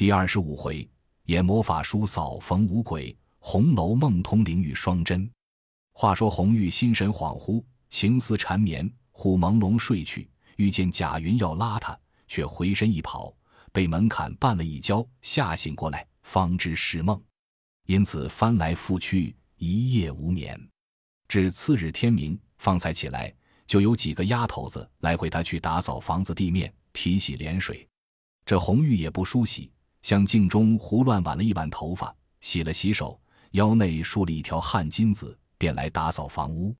第二十五回，演魔法叔嫂逢五鬼，红楼梦通灵玉双针。话说红玉心神恍惚，情思缠绵，忽朦胧睡去，遇见贾云要拉他，却回身一跑，被门槛绊了一跤，吓醒过来，方知是梦，因此翻来覆去，一夜无眠。至次日天明，方才起来，就有几个丫头子来回他去打扫房子地面，提洗脸水。这红玉也不梳洗。向镜中胡乱挽了一挽头发，洗了洗手，腰内束了一条汗巾子，便来打扫房屋。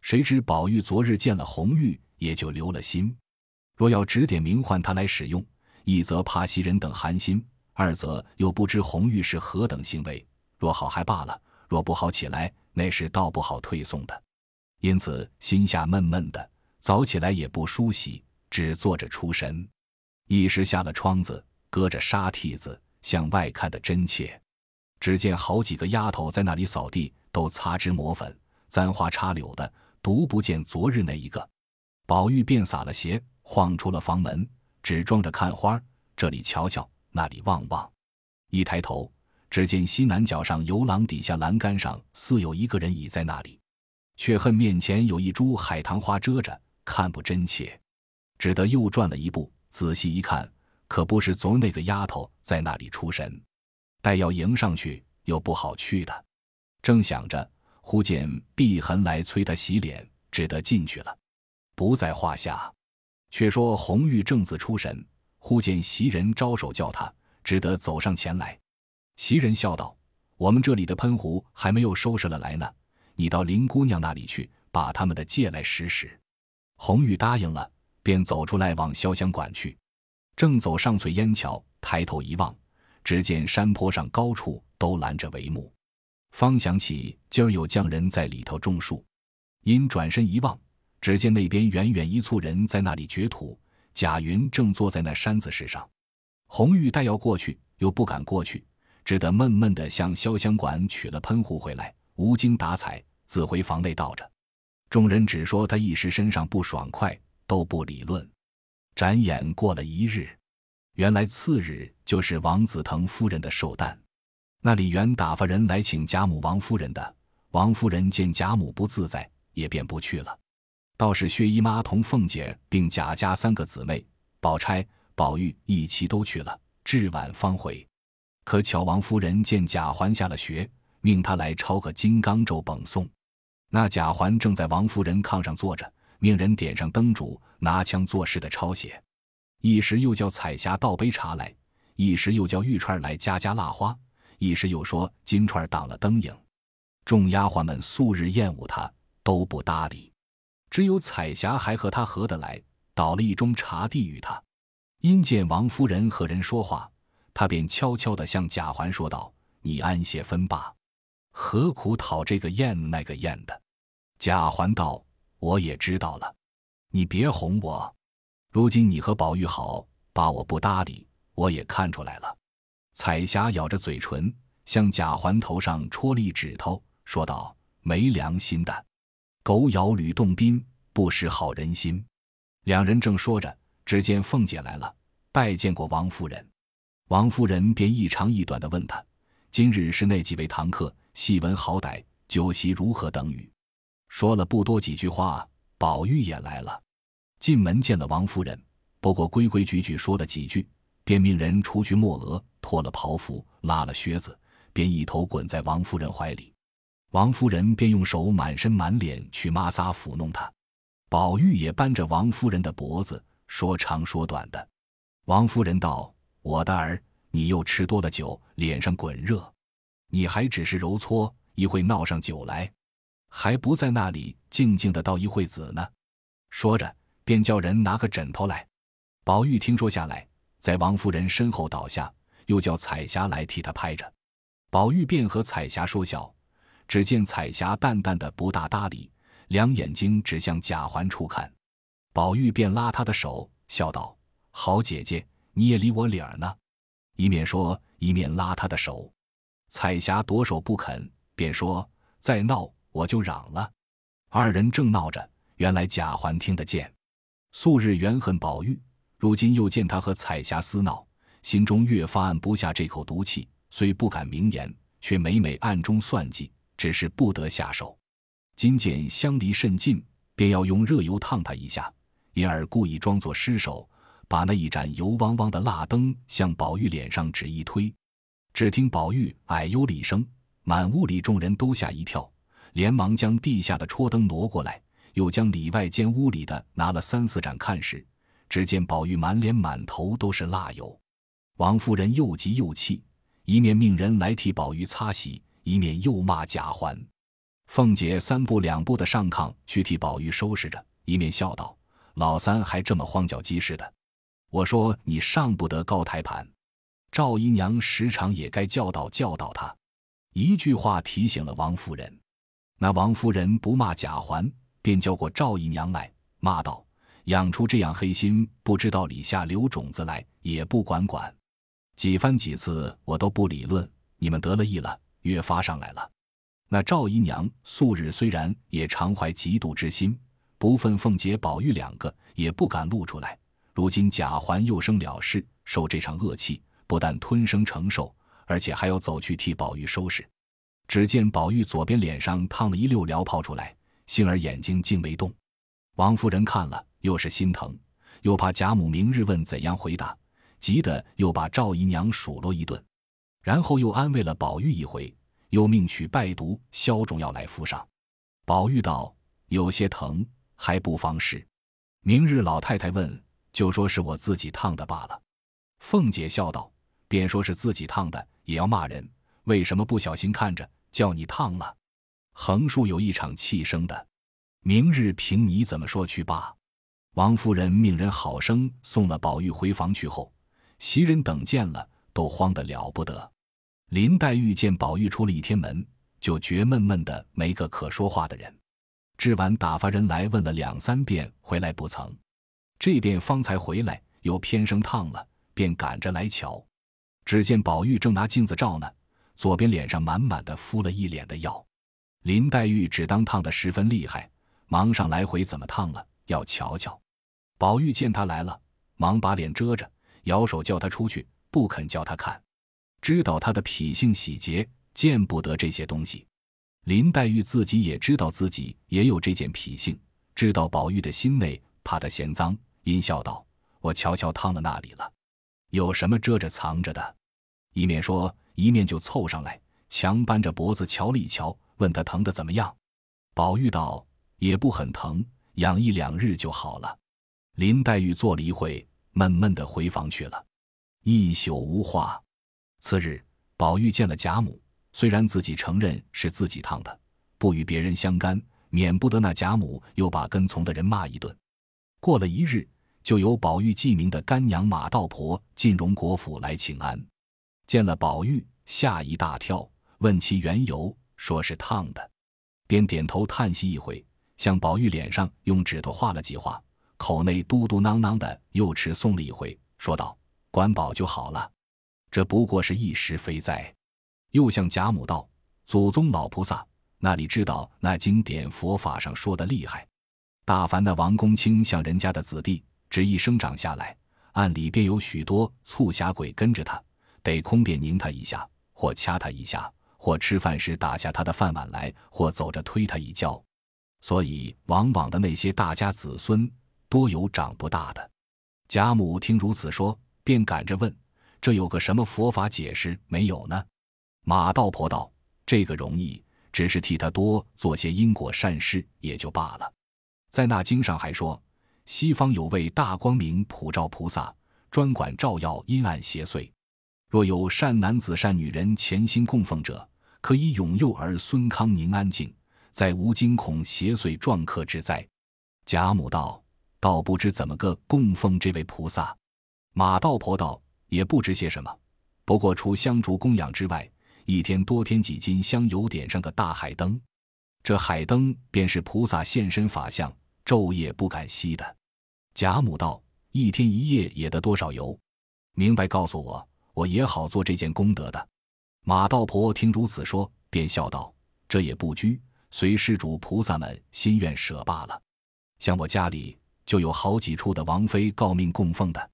谁知宝玉昨日见了红玉，也就留了心。若要指点名唤他来使用，一则怕袭人等寒心，二则又不知红玉是何等行为。若好还罢了，若不好起来，那是倒不好退送的。因此心下闷闷的，早起来也不梳洗，只坐着出神。一时下了窗子。隔着纱屉子向外看的真切，只见好几个丫头在那里扫地，都擦脂抹粉、簪花插柳的，独不见昨日那一个。宝玉便撒了鞋，晃出了房门，只装着看花，这里瞧瞧，那里望望。一抬头，只见西南角上游廊底下栏杆上似有一个人倚在那里，却恨面前有一株海棠花遮着，看不真切，只得又转了一步，仔细一看。可不是昨那个丫头在那里出神，待要迎上去又不好去的。正想着，忽见碧痕来催他洗脸，只得进去了，不在话下。却说红玉正自出神，忽见袭人招手叫他，只得走上前来。袭人笑道：“我们这里的喷壶还没有收拾了来呢，你到林姑娘那里去，把他们的借来使使。”红玉答应了，便走出来往潇湘馆去。正走上翠烟桥，抬头一望，只见山坡上高处都拦着帷幕，方想起今儿有匠人在里头种树。因转身一望，只见那边远远一簇人在那里掘土，贾云正坐在那山子石上。红玉待要过去，又不敢过去，只得闷闷地向潇湘馆取了喷壶回来，无精打采，自回房内倒着。众人只说他一时身上不爽快，都不理论。转眼过了一日，原来次日就是王子腾夫人的寿诞。那里原打发人来请贾母、王夫人的。王夫人见贾母不自在，也便不去了。倒是薛姨妈同凤姐并贾家三个姊妹，宝钗、宝玉一齐都去了，至晚方回。可巧王夫人见贾环下了学，命他来抄个金刚咒捧诵。那贾环正在王夫人炕上坐着。命人点上灯烛，拿枪作势的抄写，一时又叫彩霞倒杯茶来，一时又叫玉钏来加加蜡花，一时又说金钏挡了灯影。众丫鬟们素日厌恶他，都不搭理，只有彩霞还和他合得来，倒了一盅茶递与他。因见王夫人和人说话，他便悄悄地向贾环说道：“你安歇分罢，何苦讨这个厌那个厌的？”贾环道。我也知道了，你别哄我。如今你和宝玉好，把我不搭理，我也看出来了。彩霞咬着嘴唇，向贾环头上戳了一指头，说道：“没良心的，狗咬吕洞宾，不识好人心。”两人正说着，只见凤姐来了，拜见过王夫人。王夫人便一长一短的问他：“今日是那几位堂客？细闻好歹，酒席如何？”等语。说了不多几句话，宝玉也来了，进门见了王夫人，不过规规矩矩说了几句，便命人除去墨额，脱了袍服，拉了靴子，便一头滚在王夫人怀里。王夫人便用手满身满脸去抹撒抚弄他，宝玉也扳着王夫人的脖子，说长说短的。王夫人道：“我的儿，你又吃多了酒，脸上滚热，你还只是揉搓，一会闹上酒来。”还不在那里静静的道一会子呢，说着便叫人拿个枕头来。宝玉听说下来，在王夫人身后倒下，又叫彩霞来替他拍着。宝玉便和彩霞说笑，只见彩霞淡淡的不大搭理，两眼睛只向贾环处看。宝玉便拉她的手，笑道：“好姐姐，你也理我理儿呢。”一面说，一面拉她的手。彩霞夺手不肯，便说：“再闹。”我就嚷了，二人正闹着，原来贾环听得见。素日怨恨宝玉，如今又见他和彩霞厮闹，心中越发按不下这口毒气，虽不敢明言，却每每暗中算计，只是不得下手。今见相离甚近，便要用热油烫他一下，因而故意装作失手，把那一盏油汪汪的蜡灯向宝玉脸上只一推。只听宝玉哎呦了一声，满屋里众人都吓一跳，连忙将地下的戳灯挪过来，又将里外间屋里的拿了三四盏看时，只见宝玉满脸满头都是蜡油。王夫人又急又气，一面命人来替宝玉擦洗，一面又骂贾环。凤姐三步两步的上炕去替宝玉收拾着，一面笑道：“老三还这么慌脚鸡似的，我说你上不得高台盘。”赵姨娘时常也该教导教导他，一句话提醒了王夫人。那王夫人不骂贾环，便叫过赵姨娘来，骂道：“养出这样黑心，不知道里下留种子来，也不管管。几番几次，我都不理论，你们得了意了，越发上来了。”那赵姨娘素日虽然也常怀嫉妒之心，不忿凤姐、宝玉两个，也不敢露出来。如今贾环又生了事，受这场恶气。不但吞声承受，而且还要走去替宝玉收拾。只见宝玉左边脸上烫了一溜燎泡出来，幸而眼睛竟没动。王夫人看了，又是心疼，又怕贾母明日问怎样回答，急得又把赵姨娘数落一顿，然后又安慰了宝玉一回，又命取败毒消肿药来敷上。宝玉道：“有些疼，还不妨事。明日老太太问，就说是我自己烫的罢了。”凤姐笑道。便说是自己烫的，也要骂人。为什么不小心看着叫你烫了？横竖有一场气生的，明日凭你怎么说去罢。王夫人命人好生送了宝玉回房去后，袭人等见了都慌得了不得。林黛玉见宝玉出了一天门，就觉闷闷的，没个可说话的人。至晚打发人来问了两三遍，回来不曾。这边方才回来，又偏生烫了，便赶着来瞧。只见宝玉正拿镜子照呢，左边脸上满满的敷了一脸的药。林黛玉只当烫得十分厉害，忙上来回怎么烫了，要瞧瞧。宝玉见他来了，忙把脸遮着，摇手叫他出去，不肯叫他看，知道他的脾性喜洁，见不得这些东西。林黛玉自己也知道自己也有这件脾性，知道宝玉的心内怕他嫌脏，阴笑道：“我瞧瞧烫的那里了，有什么遮着藏着的？”一面说，一面就凑上来，强扳着脖子瞧了一瞧，问他疼的怎么样。宝玉道：“也不很疼，养一两日就好了。”林黛玉坐了一会，闷闷的回房去了，一宿无话。次日，宝玉见了贾母，虽然自己承认是自己烫的，不与别人相干，免不得那贾母又把跟从的人骂一顿。过了一日，就由宝玉记名的干娘马道婆进荣国府来请安。见了宝玉，吓一大跳，问其缘由，说是烫的，便点头叹息一回，向宝玉脸上用指头画了几画，口内嘟嘟囔囔的又吃送了一回，说道：“管饱就好了，这不过是一时非灾。”又向贾母道：“祖宗老菩萨那里知道那经典佛法上说的厉害？大凡那王公卿像人家的子弟，只一生长下来，暗里便有许多促狭鬼跟着他。”得空便拧他一下，或掐他一下，或吃饭时打下他的饭碗来，或走着推他一跤，所以往往的那些大家子孙多有长不大的。贾母听如此说，便赶着问：“这有个什么佛法解释没有呢？”马道婆道：“这个容易，只是替他多做些因果善事也就罢了。在那经上还说，西方有位大光明普照菩萨，专管照耀阴暗邪祟。”若有善男子、善女人潜心供奉者，可以永佑儿孙康宁安静，再无惊恐邪祟撞客之灾。贾母道：“倒不知怎么个供奉这位菩萨。”马道婆道：“也不知些什么，不过除香烛供养之外，一天多添几斤香油，点上个大海灯。这海灯便是菩萨现身法相，昼夜不敢熄的。”贾母道：“一天一夜也得多少油？明白告诉我。”我也好做这件功德的。马道婆听如此说，便笑道：“这也不拘，随施主菩萨们心愿舍罢了。像我家里就有好几处的王妃诰命供奉的，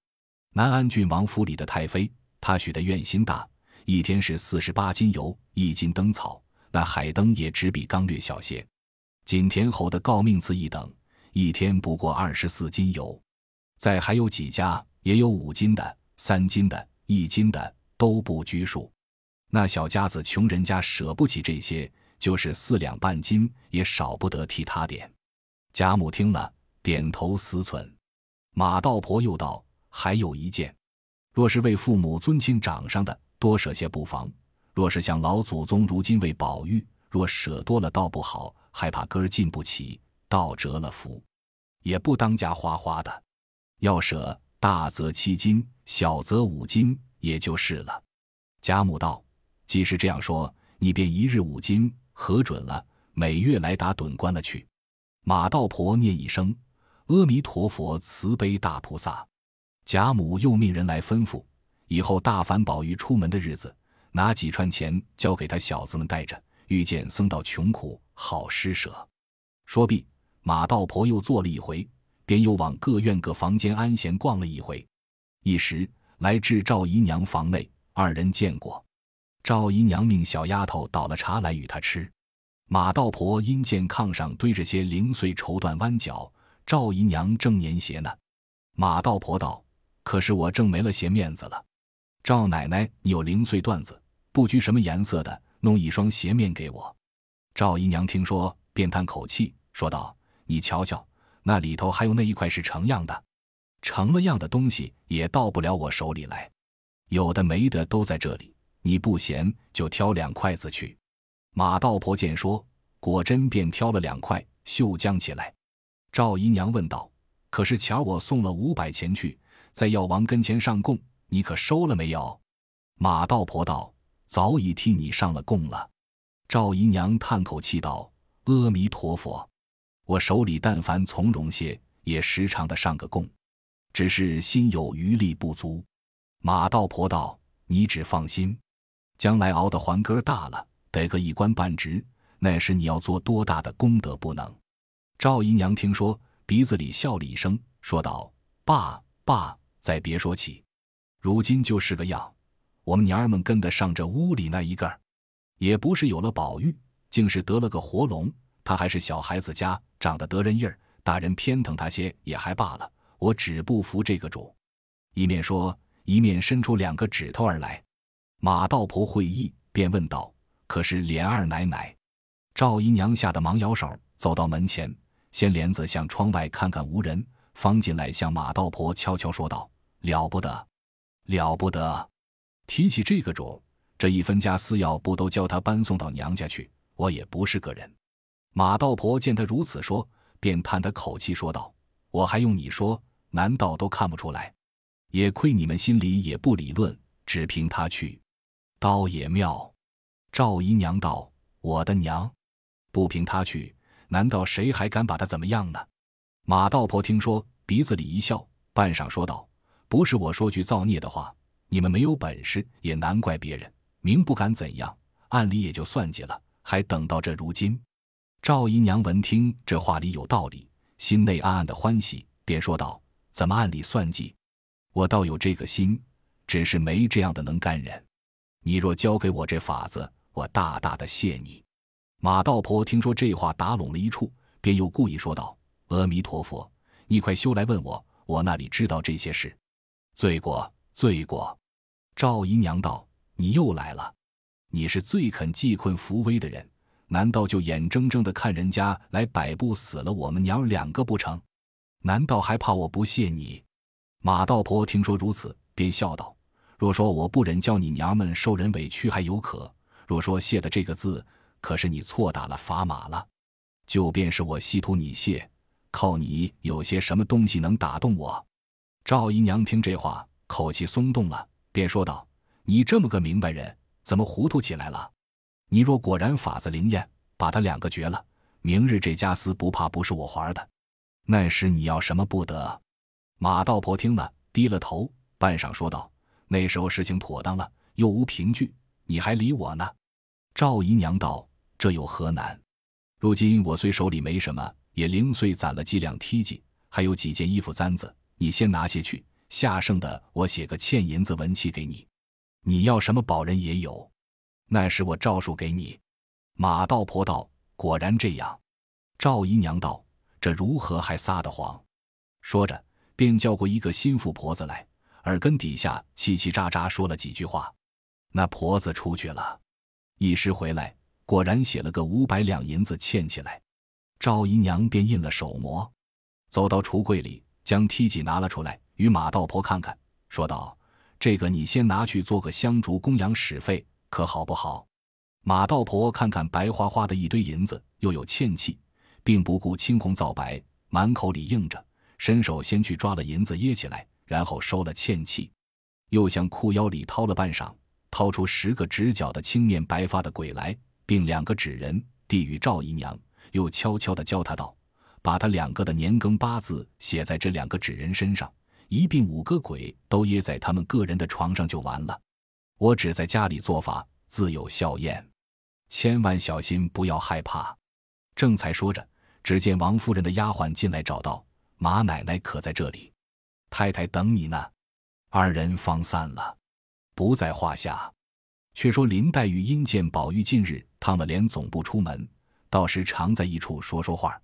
南安郡王府里的太妃，她许的愿心大，一天是四十八斤油，一斤灯草，那海灯也只比刚略小些。锦田侯的诰命次一等，一天不过二十四斤油。再还有几家也有五斤的、三斤的、一斤的，都不拘束。那小家子穷人家舍不起这些，就是四两半斤也少不得替他点。贾母听了，点头思忖。马道婆又道：“还有一件，若是为父母尊亲长上的，多舍些不妨；若是像老祖宗如今为宝玉，若舍多了倒不好，害怕根儿进不起，倒折了福，也不当家花花的。要舍，大则七斤，小则五斤，也就是了。”贾母道：“既是这样说，你便一日五斤，核准了，每月来打盹关了去。”马道婆念一声。阿弥陀佛，慈悲大菩萨。贾母又命人来吩咐，以后大凡宝玉出门的日子，拿几串钱交给他小子们带着。遇见僧道穷苦，好施舍。说毕，马道婆又坐了一回，便又往各院各房间安闲逛了一回。一时来至赵姨娘房内，二人见过。赵姨娘命小丫头倒了茶来与他吃。马道婆因见炕上堆着些零碎绸缎弯角。赵姨娘正粘鞋呢，马道婆道：“可是我正没了鞋面子了。”赵奶奶，你有零碎缎子，不拘什么颜色的，弄一双鞋面给我。赵姨娘听说，便叹口气，说道：“你瞧瞧，那里头还有那一块是成样的，成了样的东西也到不了我手里来，有的没的都在这里。你不嫌，就挑两筷子去。”马道婆见说，果真便挑了两块，绣将起来。赵姨娘问道：“可是前儿我送了五百钱去，在药王跟前上供，你可收了没有？”马道婆道：“早已替你上了供了。”赵姨娘叹口气道：“阿弥陀佛，我手里但凡从容些，也时常的上个供，只是心有余力不足。”马道婆道：“你只放心，将来熬的还根大了，得个一官半职，那时你要做多大的功德不能？”赵姨娘听说，鼻子里笑了一声，说道：“爸爸，再别说起，如今就是个样。我们娘儿们跟得上这屋里那一个儿，也不是有了宝玉，竟是得了个活龙。他还是小孩子家，长得得人意儿，大人偏疼他些也还罢了。我只不服这个主。”一面说，一面伸出两个指头而来。马道婆会意，便问道：“可是莲二奶奶？”赵姨娘吓得忙摇手，走到门前。掀帘子向窗外看看，无人，方进来向马道婆悄悄说道：“了不得，了不得！提起这个主，这一分家私要不都叫他搬送到娘家去？我也不是个人。”马道婆见他如此说，便叹他口气说道：“我还用你说？难道都看不出来？也亏你们心里也不理论，只凭他去，倒也妙。”赵姨娘道：“我的娘，不凭他去。”难道谁还敢把他怎么样呢？马道婆听说，鼻子里一笑，半晌说道：“不是我说句造孽的话，你们没有本事，也难怪别人。明不敢怎样，暗里也就算计了，还等到这如今。”赵姨娘闻听这话里有道理，心内暗暗的欢喜，便说道：“怎么暗里算计？我倒有这个心，只是没这样的能干人。你若教给我这法子，我大大的谢你。”马道婆听说这话打拢了一处，便又故意说道：“阿弥陀佛，你快休来问我，我那里知道这些事。罪过，罪过。”赵姨娘道：“你又来了，你是最肯济困扶危的人，难道就眼睁睁的看人家来摆布死了我们娘两个不成？难道还怕我不谢你？”马道婆听说如此，便笑道：“若说我不忍叫你娘们受人委屈，还有可；若说谢的这个字。”可是你错打了砝码了，就便是我稀图你谢，靠你有些什么东西能打动我？赵姨娘听这话，口气松动了，便说道：“你这么个明白人，怎么糊涂起来了？你若果然法子灵验，把他两个绝了，明日这家私不怕不是我还的。那时你要什么不得？”马道婆听了，低了头，半晌说道：“那时候事情妥当了，又无凭据，你还理我呢？”赵姨娘道。这有何难？如今我虽手里没什么，也零碎攒了几两梯级，还有几件衣服簪子，你先拿些去，下剩的我写个欠银子文契给你。你要什么保人也有，那时我诏书给你。”马道婆道：“果然这样。”赵姨娘道：“这如何还撒的谎？”说着，便叫过一个心腹婆子来，耳根底下叽叽喳喳说了几句话。那婆子出去了，一时回来，果然写了个五百两银子欠起来。赵姨娘便印了手模，走到橱柜里，将梯几拿了出来，与马道婆看看，说道：“这个你先拿去做个香烛供养使费，可好不好？”马道婆看看白花花的一堆银子，又有欠气。并不顾青红皂白，满口里应着，伸手先去抓了银子掖起来，然后收了欠气，又向裤腰里掏了半晌，掏出十个直角的青面白发的鬼来，并两个纸人递与赵姨娘，又悄悄地教她道：“把他两个的年庚八字写在这两个纸人身上，一并五个鬼都掖在他们个人的床上就完了。我只在家里做法，自有效验，千万小心，不要害怕。”正才说着。只见王夫人的丫鬟进来找到马奶奶，可在这里？太太等你呢。二人方散了，不在话下。却说林黛玉因见宝玉近日烫了脸，总不出门，到时常在一处说说话。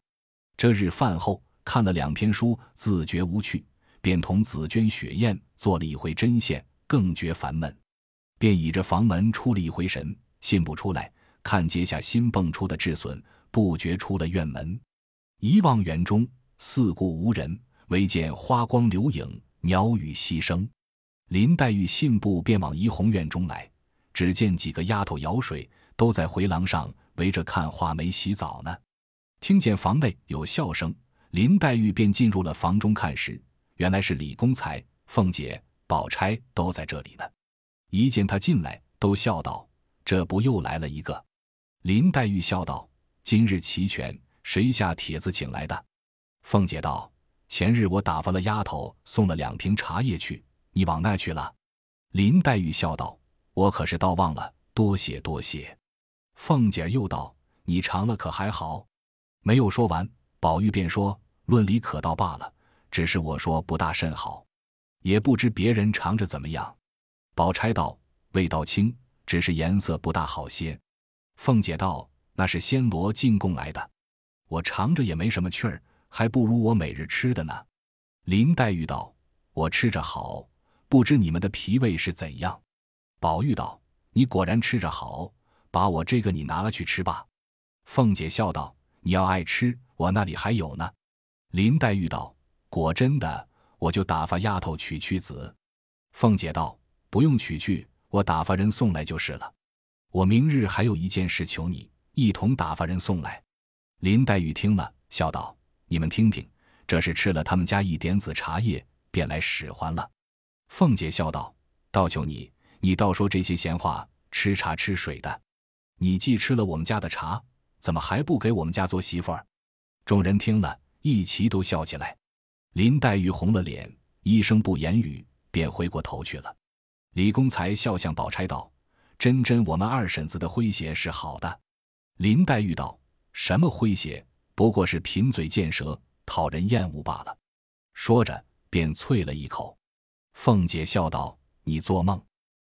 这日饭后看了两篇书，自觉无趣，便同紫鹃、雪雁做了一回针线，更觉烦闷，便倚着房门出了一回神，信不出来，看阶下新蹦出的智笋，不觉出了院门。一望园中，四顾无人，唯见花光流影，鸟语溪声。林黛玉信步便往怡红院中来，只见几个丫头舀水，都在回廊上围着看画眉洗澡呢。听见房内有笑声，林黛玉便进入了房中看时，原来是李公才、凤姐、宝钗都在这里呢。一见她进来，都笑道：“这不又来了一个？”林黛玉笑道：“今日齐全。”谁下帖子请来的？凤姐道：“前日我打发了丫头送了两瓶茶叶去，你往那去了。”林黛玉笑道：“我可是倒忘了，多谢多谢。”凤姐又道：“你尝了可还好？”没有说完，宝玉便说：“论理可倒罢了，只是我说不大甚好，也不知别人尝着怎么样。”宝钗道：“味道轻，只是颜色不大好些。”凤姐道：“那是仙罗进贡来的。”我尝着也没什么趣儿，还不如我每日吃的呢。林黛玉道：“我吃着好，不知你们的脾胃是怎样。”宝玉道：“你果然吃着好，把我这个你拿了去吃吧。”凤姐笑道：“你要爱吃，我那里还有呢。”林黛玉道：“果真的，我就打发丫头取去子。”凤姐道：“不用取去，我打发人送来就是了。我明日还有一件事求你，一同打发人送来。”林黛玉听了，笑道：“你们听听，这是吃了他们家一点子茶叶，便来使唤了。”凤姐笑道：“倒求你，你倒说这些闲话，吃茶吃水的。你既吃了我们家的茶，怎么还不给我们家做媳妇儿？”众人听了一齐都笑起来。林黛玉红了脸，一声不言语，便回过头去了。李公才笑向宝钗道：“真真，我们二婶子的诙谐是好的。”林黛玉道。什么诙谐，不过是贫嘴贱舌，讨人厌恶罢了。说着，便啐了一口。凤姐笑道：“你做梦！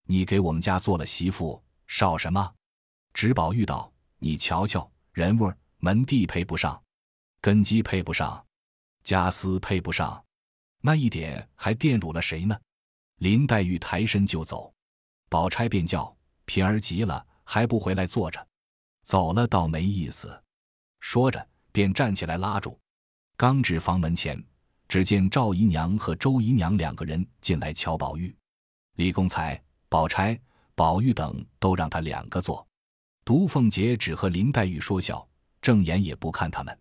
你给我们家做了媳妇，少什么？”直宝玉道：“你瞧瞧，人味、门第配不上，根基配不上，家私配不上，那一点还玷辱了谁呢？”林黛玉抬身就走，宝钗便叫平儿急了，还不回来坐着。走了倒没意思，说着便站起来拉住。刚至房门前，只见赵姨娘和周姨娘两个人进来瞧宝玉。李公才、宝钗、宝玉等都让他两个坐，独凤姐只和林黛玉说笑，正眼也不看他们。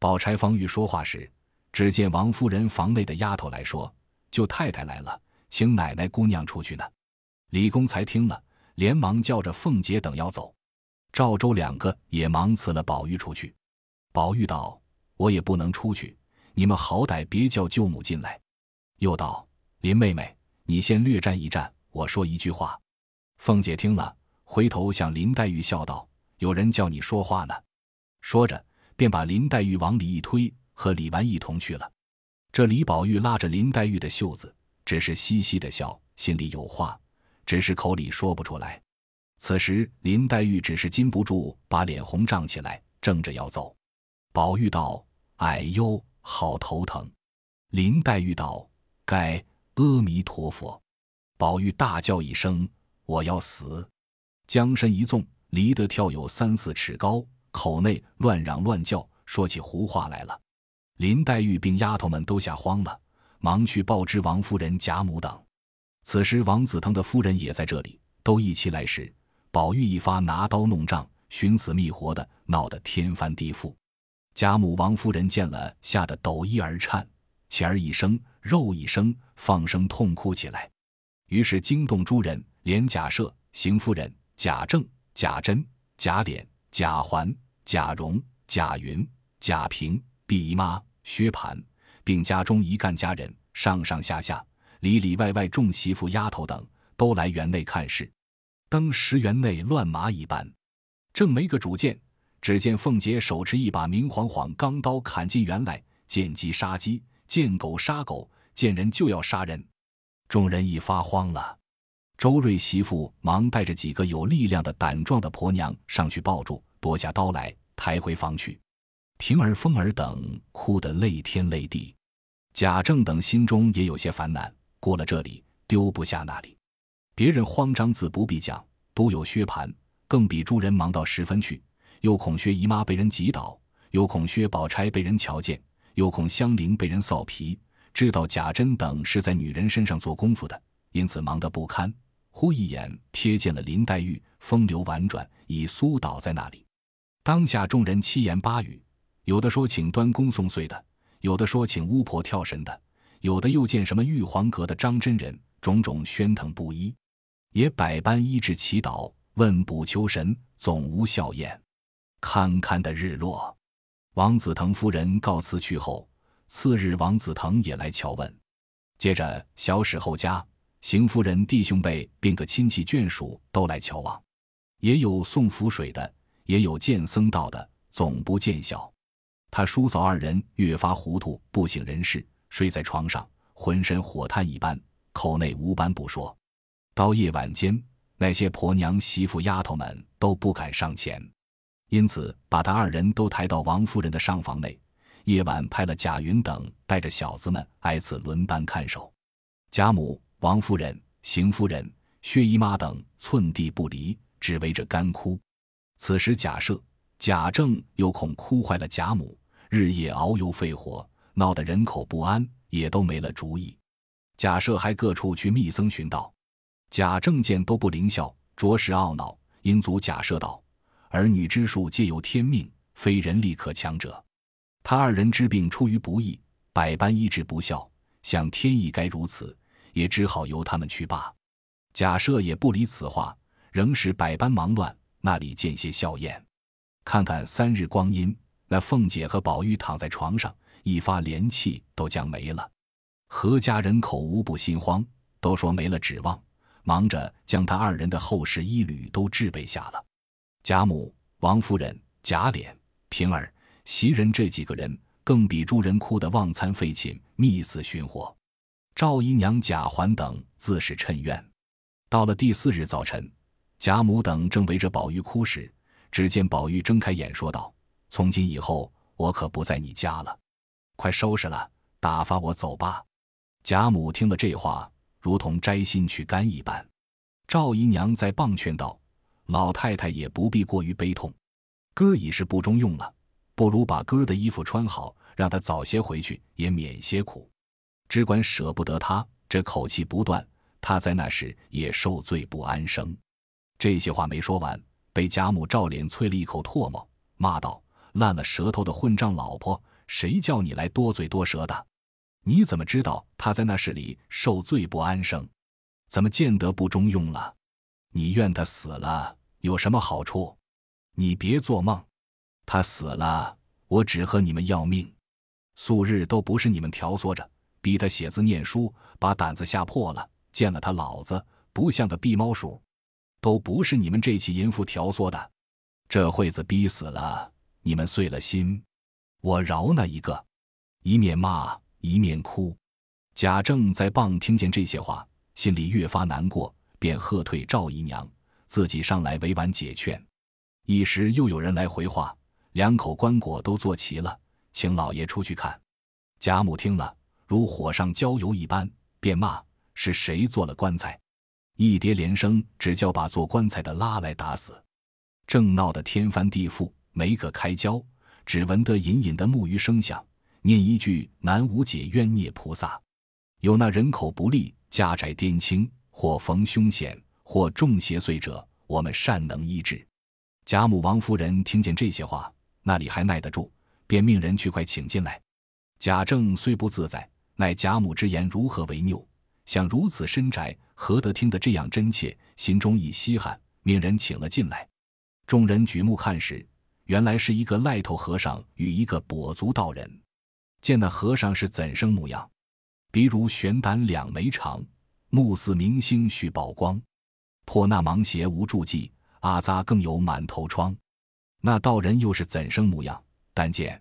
宝钗方欲说话时，只见王夫人房内的丫头来说：“舅太太来了，请奶奶姑娘出去呢。”李公才听了，连忙叫着凤姐等要走。赵周两个也忙辞了宝玉出去。宝玉道：“我也不能出去，你们好歹别叫舅母进来。”又道：“林妹妹，你先略站一站，我说一句话。”凤姐听了，回头向林黛玉笑道：“有人叫你说话呢。”说着，便把林黛玉往里一推，和李纨一同去了。这李宝玉拉着林黛玉的袖子，只是嘻嘻的笑，心里有话，只是口里说不出来。此时林黛玉只是禁不住把脸红涨起来，正着要走。宝玉道：“哎呦，好头疼！”林黛玉道：“该阿弥陀佛。”宝玉大叫一声：“我要死！”将身一纵，离得跳有三四尺高，口内乱嚷乱叫，说起胡话来了。林黛玉并丫头们都吓慌了，忙去报知王夫人、贾母等。此时王子腾的夫人也在这里，都一起来时，宝玉一发拿刀弄杖，寻死觅活的，闹得天翻地覆。贾母、王夫人见了，吓得抖衣而颤，钱儿一声，肉一声，放声痛哭起来。于是惊动诸人，连贾赦、邢夫人、贾政、贾珍、贾琏、贾环、贾蓉、贾云、贾平。毕姨妈、薛蟠，并家中一干家人，上上下下、里里外外众媳妇丫头等，都来园内看事。登时园内乱麻一般，正没个主见，只见凤姐手持一把明晃晃钢刀砍进园来，见鸡杀鸡，见狗杀狗，见人就要杀人。众人一发慌了，周瑞媳妇忙带着几个有力量的胆壮的婆娘上去抱住，夺下刀来抬回房去。平儿、凤儿等哭得泪天泪地，贾政等心中也有些烦难。过了这里，丢不下那里。别人慌张自不必讲，独有薛蟠，更比诸人忙到十分去。又恐薛姨妈被人挤倒，又恐薛宝钗被人瞧见，又恐香菱被人臊皮。知道贾珍等是在女人身上做功夫的，因此忙得不堪。忽一眼瞥见了林黛玉，风流婉转，已酥倒在那里。当下众人七言八语。有的说请端公送岁的，有的说请巫婆跳神的，有的又见什么玉皇阁的张真人，种种喧腾不一，也百般医治祈祷，问卜求神，总无效验。堪堪的日落，王子腾夫人告辞去后，次日王子腾也来瞧问，接着小史后家、邢夫人弟兄辈并个亲戚眷属都来瞧望，也有送符水的，也有见僧道的，总不见效。他叔嫂二人越发糊涂，不省人事，睡在床上，浑身火炭一般，口内无般不说。到夜晚间，那些婆娘、媳妇、丫头们都不敢上前，因此把他二人都抬到王夫人的上房内。夜晚派了贾云等带着小子们挨次轮班看守。贾母、王夫人、邢夫人、薛姨妈等寸地不离，只围着干哭。此时贾赦、贾政又恐哭坏了贾母。日夜熬油肺火，闹得人口不安，也都没了主意。贾赦还各处去密僧寻道，贾政见都不灵效，着实懊恼，因阻贾赦道：“儿女之术皆由天命，非人力可强者。他二人之病出于不义，百般医治不效，想天意该如此，也只好由他们去罢。”贾赦也不理此话，仍是百般忙乱，那里见些笑靥？看看三日光阴。那凤姐和宝玉躺在床上，一发连气都将没了。何家人口无不心慌，都说没了指望，忙着将他二人的后事一缕都置备下了。贾母、王夫人、贾琏、平儿、袭人这几个人，更比诸人哭得忘餐废寝，觅死寻活。赵姨娘、贾环等自是趁怨。到了第四日早晨，贾母等正围着宝玉哭时，只见宝玉睁开眼说道。从今以后，我可不在你家了，快收拾了，打发我走吧。贾母听了这话，如同摘心取肝一般。赵姨娘在棒劝道：“老太太也不必过于悲痛，哥已是不中用了，不如把哥的衣服穿好，让他早些回去，也免些苦。只管舍不得他，这口气不断，他在那时也受罪不安生。”这些话没说完，被贾母照脸啐了一口唾沫，骂道。烂了舌头的混账老婆，谁叫你来多嘴多舌的？你怎么知道他在那室里受罪不安生？怎么见得不中用了？你怨他死了有什么好处？你别做梦！他死了，我只和你们要命。素日都不是你们挑唆着，逼他写字念书，把胆子吓破了。见了他老子不像个避猫鼠，都不是你们这起淫妇挑唆的。这会子逼死了。你们碎了心，我饶那一个。一面骂一面哭。贾政在傍听见这些话，心里越发难过，便喝退赵姨娘，自己上来委婉解劝。一时又有人来回话，两口棺椁都做齐了，请老爷出去看。贾母听了，如火上浇油一般，便骂：“是谁做了棺材？”一叠连声，只叫把做棺材的拉来打死。正闹得天翻地覆，没个开交，只闻得隐隐的木鱼声响，念一句“南无解冤孽菩萨”。有那人口不利、家宅颠倾，或逢凶险，或中邪祟者，我们善能医治。贾母、王夫人听见这些话，那里还耐得住？便命人去快请进来。贾政虽不自在，奈贾母之言如何为拗？想如此深宅，何得听得这样真切？心中一稀罕，命人请了进来。众人举目看时，原来是一个癞头和尚与一个跛足道人。见那和尚是怎生模样？鼻如悬胆两眉长，目似明星续宝光。破那芒鞋无注记，阿扎更有满头疮。那道人又是怎生模样？但见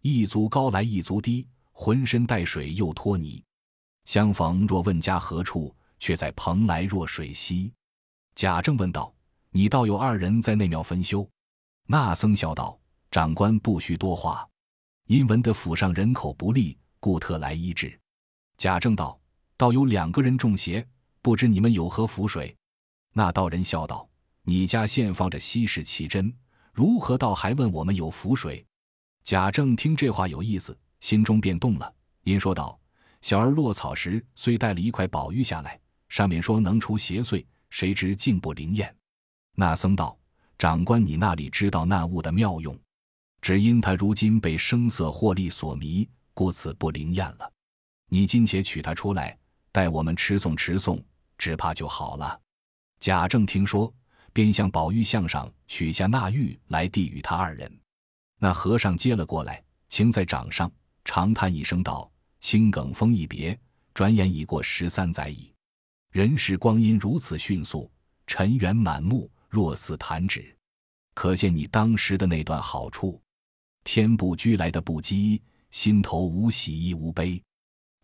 一足高来一足低，浑身带水又脱泥。相逢若问家何处，却在蓬莱若水西。贾政问道：“你道有二人在那庙分修？”那僧笑道：“长官不需多话，因闻得府上人口不利，故特来医治。”贾政道：“倒有两个人中邪，不知你们有何符水？”那道人笑道：“你家现放着稀世奇珍，如何倒还问我们有符水？”贾政听这话有意思，心中便动了，因说道。小儿落草时，虽带了一块宝玉下来，上面说能除邪祟，谁知竟不灵验。那僧道：“长官，你那里知道那物的妙用？只因他如今被声色获利所迷，故此不灵验了。你今且取他出来，待我们持诵持诵，只怕就好了。”贾政听说，便向宝玉像上取下那玉来，递与他二人。那和尚接了过来，擎在掌上，长叹一声道。青埂峰一别，转眼已过十三载矣。人世光阴如此迅速，尘缘满目，若似弹指。可见你当时的那段好处。天不居来的不羁，心头无喜亦无悲，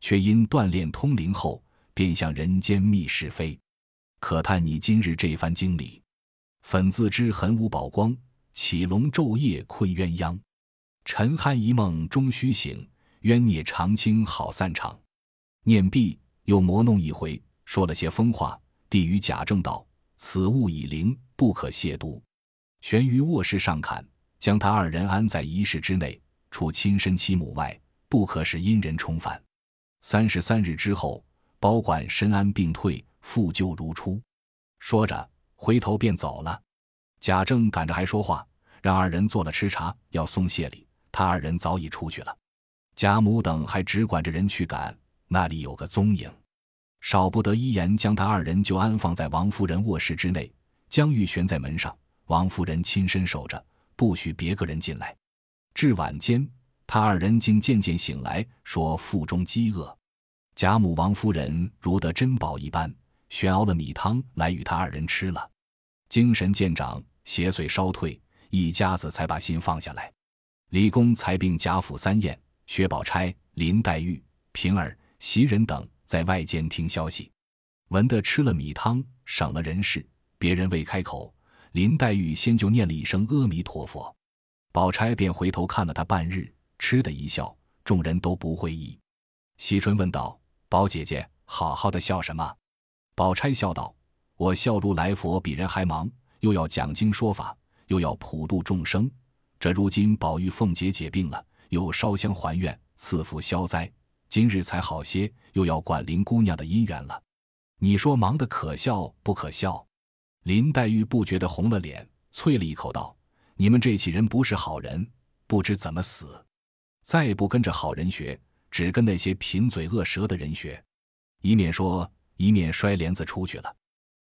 却因锻炼通灵后，便向人间觅是非。可叹你今日这番经历，粉自知痕无宝光，起龙昼夜困鸳鸯，沉酣一梦终须醒。冤孽长青好散场，念毕又磨弄一回，说了些疯话，递与贾政道：“此物已灵，不可亵渎。”悬于卧室上看，将他二人安在一室之内，除亲生妻母外，不可使阴人重返。三十三日之后，保管身安病退，复旧如初。说着，回头便走了。贾政赶着还说话，让二人做了吃茶，要送谢礼。他二人早已出去了。贾母等还只管着人去赶，那里有个踪影，少不得一言将他二人就安放在王夫人卧室之内，将玉悬在门上，王夫人亲身守着，不许别个人进来。至晚间，他二人竟渐渐醒来，说腹中饥饿。贾母、王夫人如得珍宝一般，悬熬了米汤来与他二人吃了，精神渐长，邪祟稍退，一家子才把心放下来。李公才并贾府三宴。薛宝钗、林黛玉、平儿、袭人等在外间听消息，闻得吃了米汤，省了人事。别人未开口，林黛玉先就念了一声阿弥陀佛，宝钗便回头看了他半日，嗤的一笑，众人都不会意。惜春问道：“宝姐姐，好好的笑什么？”宝钗笑道：“我笑如来佛比人还忙，又要讲经说法，又要普度众生。这如今宝玉、凤姐姐病了。”又烧香还愿，赐福消灾。今日才好些，又要管林姑娘的姻缘了。你说忙得可笑不可笑？林黛玉不觉得红了脸，啐了一口道：“你们这起人不是好人，不知怎么死。再不跟着好人学，只跟那些贫嘴恶舌的人学。”一面说，一面摔帘子出去了。